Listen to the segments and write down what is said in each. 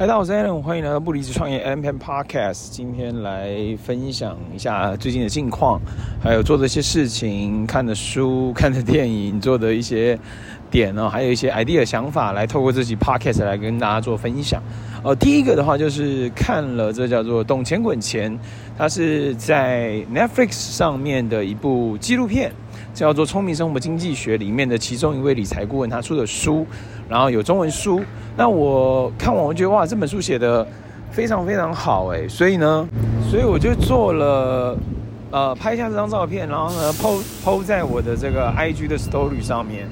大家好，我是 Allen，欢迎来到不离职创业 M Pen Podcast。今天来分享一下最近的近况，还有做的一些事情、看的书、看的电影、做的一些点哦，还有一些 idea 想法，来透过这期 Podcast 来跟大家做分享。呃，第一个的话就是看了这叫做《懂钱滚钱》，它是在 Netflix 上面的一部纪录片。叫做《聪明生活经济学》里面的其中一位理财顾问他出的书，然后有中文书。那我看完，我觉得哇，这本书写得非常非常好哎，所以呢，所以我就做了呃，拍下这张照片，然后呢，po po 在我的这个 IG 的 Story 上面，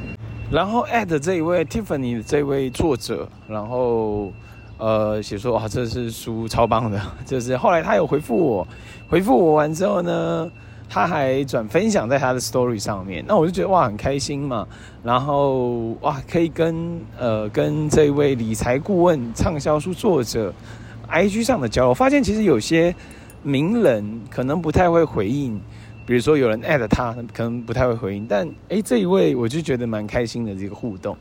然后 at 这一位 Tiffany 的这位作者，然后呃写说哇，这是书超棒的，就是后来他有回复我，回复我完之后呢。他还转分享在他的 story 上面，那我就觉得哇，很开心嘛，然后哇可以跟呃跟这位理财顾问、畅销书作者 IG 上的交流，我发现其实有些名人可能不太会回应，比如说有人 at 他，可能不太会回应，但诶这一位我就觉得蛮开心的这个互动，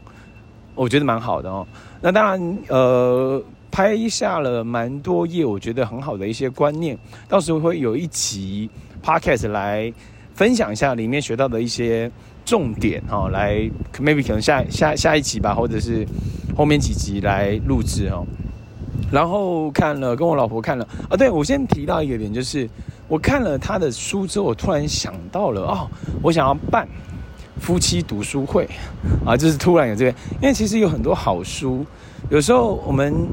我觉得蛮好的哦。那当然呃拍下了蛮多页，我觉得很好的一些观念，到时候会有一集。Podcast 来分享一下里面学到的一些重点哈，来 maybe 可能下下下一集吧，或者是后面几集来录制哦。然后看了，跟我老婆看了啊，对，我先提到一个点，就是我看了他的书之后，我突然想到了哦，我想要办夫妻读书会啊，就是突然有这个，因为其实有很多好书，有时候我们。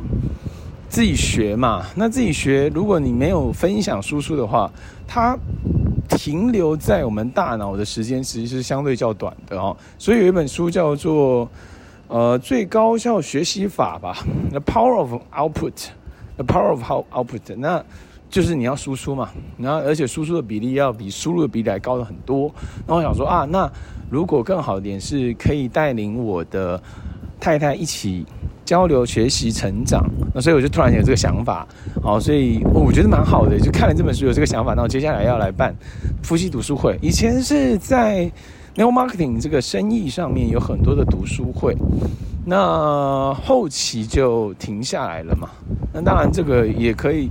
自己学嘛，那自己学，如果你没有分享输出的话，它停留在我们大脑的时间其实是相对较短的哦。所以有一本书叫做呃最高效学习法吧，《The Power of Output》，《The Power of Output》，那就是你要输出嘛，然后而且输出的比例要比输入的比例还高了很多。那我想说啊，那如果更好一点是可以带领我的太太一起。交流、学习、成长，那所以我就突然有这个想法，好，所以我觉得蛮好的，就看了这本书有这个想法，那我接下来要来办夫妻读书会。以前是在 New Marketing 这个生意上面有很多的读书会，那后期就停下来了嘛。那当然这个也可以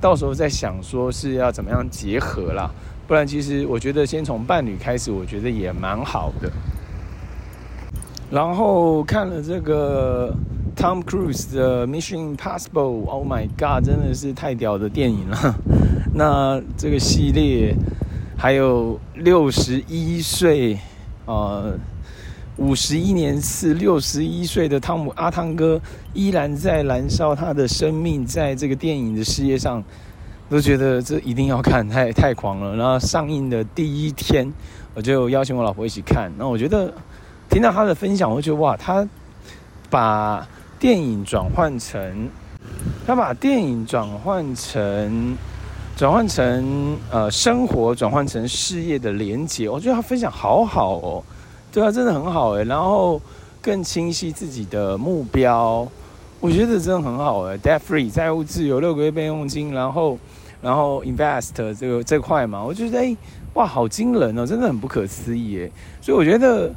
到时候再想说是要怎么样结合啦，不然其实我觉得先从伴侣开始，我觉得也蛮好的。然后看了这个。Tom Cruise 的 Mission Impossible，Oh my God，真的是太屌的电影了。那这个系列还有六十一岁，呃，五十一年次六十一岁的汤姆阿汤哥依然在燃烧他的生命，在这个电影的事业上，都觉得这一定要看，太太狂了。然后上映的第一天，我就邀请我老婆一起看。那我觉得听到他的分享，我就觉得哇，他把电影转换成，他把电影转换成，转换成呃生活，转换成事业的连结。我觉得他分享好好哦，对啊，真的很好诶。然后更清晰自己的目标，我觉得真的很好诶。Debt free 债务自由，六个月备用金，然后然后 invest 这个这块嘛，我觉得诶，哇，好惊人哦，真的很不可思议诶。所以我觉得，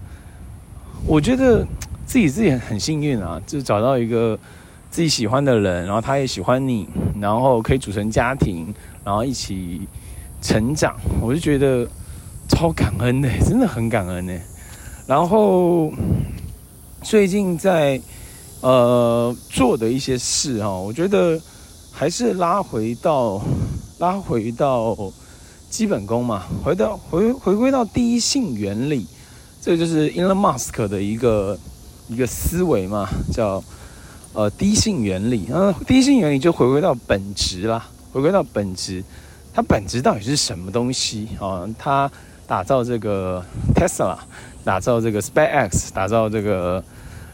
我觉得。自己自己很幸运啊，就找到一个自己喜欢的人，然后他也喜欢你，然后可以组成家庭，然后一起成长，我就觉得超感恩的，真的很感恩呢。然后最近在呃做的一些事哈，我觉得还是拉回到拉回到基本功嘛，回到回回归到第一性原理，这个就是 Elon Musk 的一个。一个思维嘛，叫呃低性原理。嗯，第一性原理就回归到本质啦，回归到本质，它本质到底是什么东西啊？它打造这个 Tesla，打造这个 SpaceX，打造这个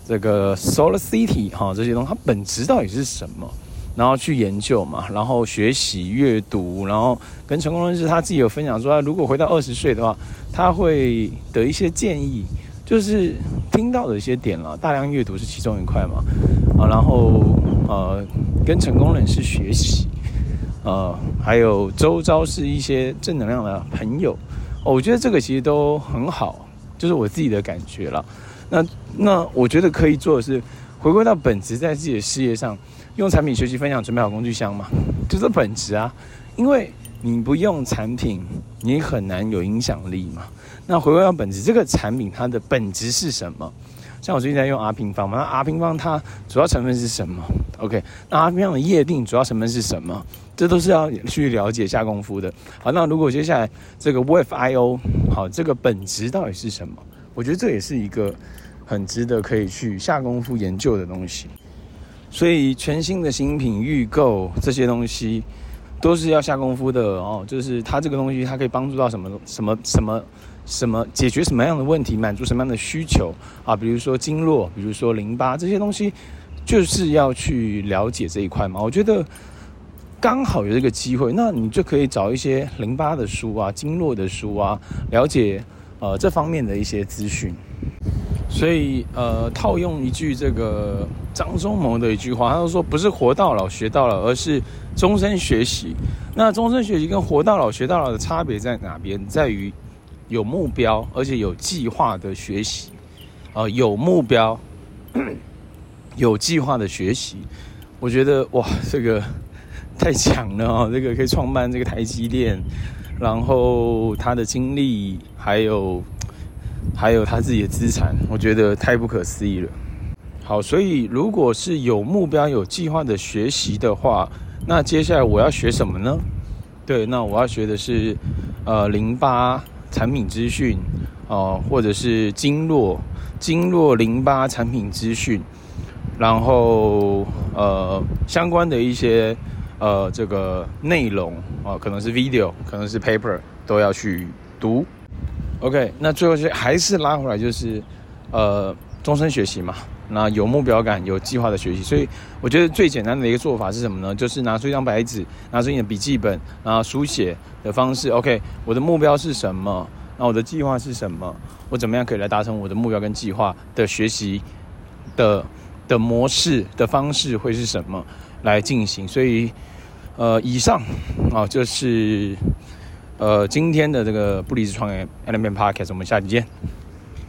这个 Solar City 哈，这些东西它本质到底是什么？然后去研究嘛，然后学习阅读，然后跟成功人士他自己有分享说，如果回到二十岁的话，他会得一些建议。就是听到的一些点了，大量阅读是其中一块嘛，啊，然后呃，跟成功人士学习，呃，还有周遭是一些正能量的朋友，哦，我觉得这个其实都很好，就是我自己的感觉了。那那我觉得可以做的是回归到本质，在自己的事业上用产品学习分享，准备好工具箱嘛，就是本质啊。因为你不用产品，你很难有影响力嘛。那回归到本质，这个产品它的本质是什么？像我最近在用 R 平方嘛，那 R 平方它主要成分是什么？OK，那 R 平方的业定主要成分是什么？这都是要去了解下功夫的。好，那如果接下来这个 WebIO，好，这个本质到底是什么？我觉得这也是一个很值得可以去下功夫研究的东西。所以全新的新品预购这些东西都是要下功夫的哦。就是它这个东西，它可以帮助到什么什么什么什么，解决什么样的问题，满足什么样的需求啊？比如说经络，比如说淋巴这些东西，就是要去了解这一块嘛。我觉得。刚好有这个机会，那你就可以找一些淋巴的书啊、经络的书啊，了解呃这方面的一些资讯。所以呃，套用一句这个张忠谋的一句话，他就说不是活到老学到老，而是终身学习。那终身学习跟活到老学到老的差别在哪边？在于有目标，而且有计划的学习。呃，有目标、有计划的学习，我觉得哇，这个。太强了哦！这个可以创办这个台积电，然后他的经历，还有还有他自己的资产，我觉得太不可思议了。好，所以如果是有目标、有计划的学习的话，那接下来我要学什么呢？对，那我要学的是呃淋巴产品资讯哦，或者是经络经络淋巴产品资讯，然后呃相关的一些。呃，这个内容啊、呃，可能是 video，可能是 paper，都要去读。OK，那最后就还是拉回来，就是呃，终身学习嘛。那有目标感、有计划的学习。所以我觉得最简单的一个做法是什么呢？就是拿出一张白纸，拿出你的笔记本，然后书写的方式。OK，我的目标是什么？那我的计划是什么？我怎么样可以来达成我的目标跟计划的学习的的模式的方式会是什么？来进行，所以，呃，以上啊就是呃今天的这个不离职创业 Element Podcast，我们下期见。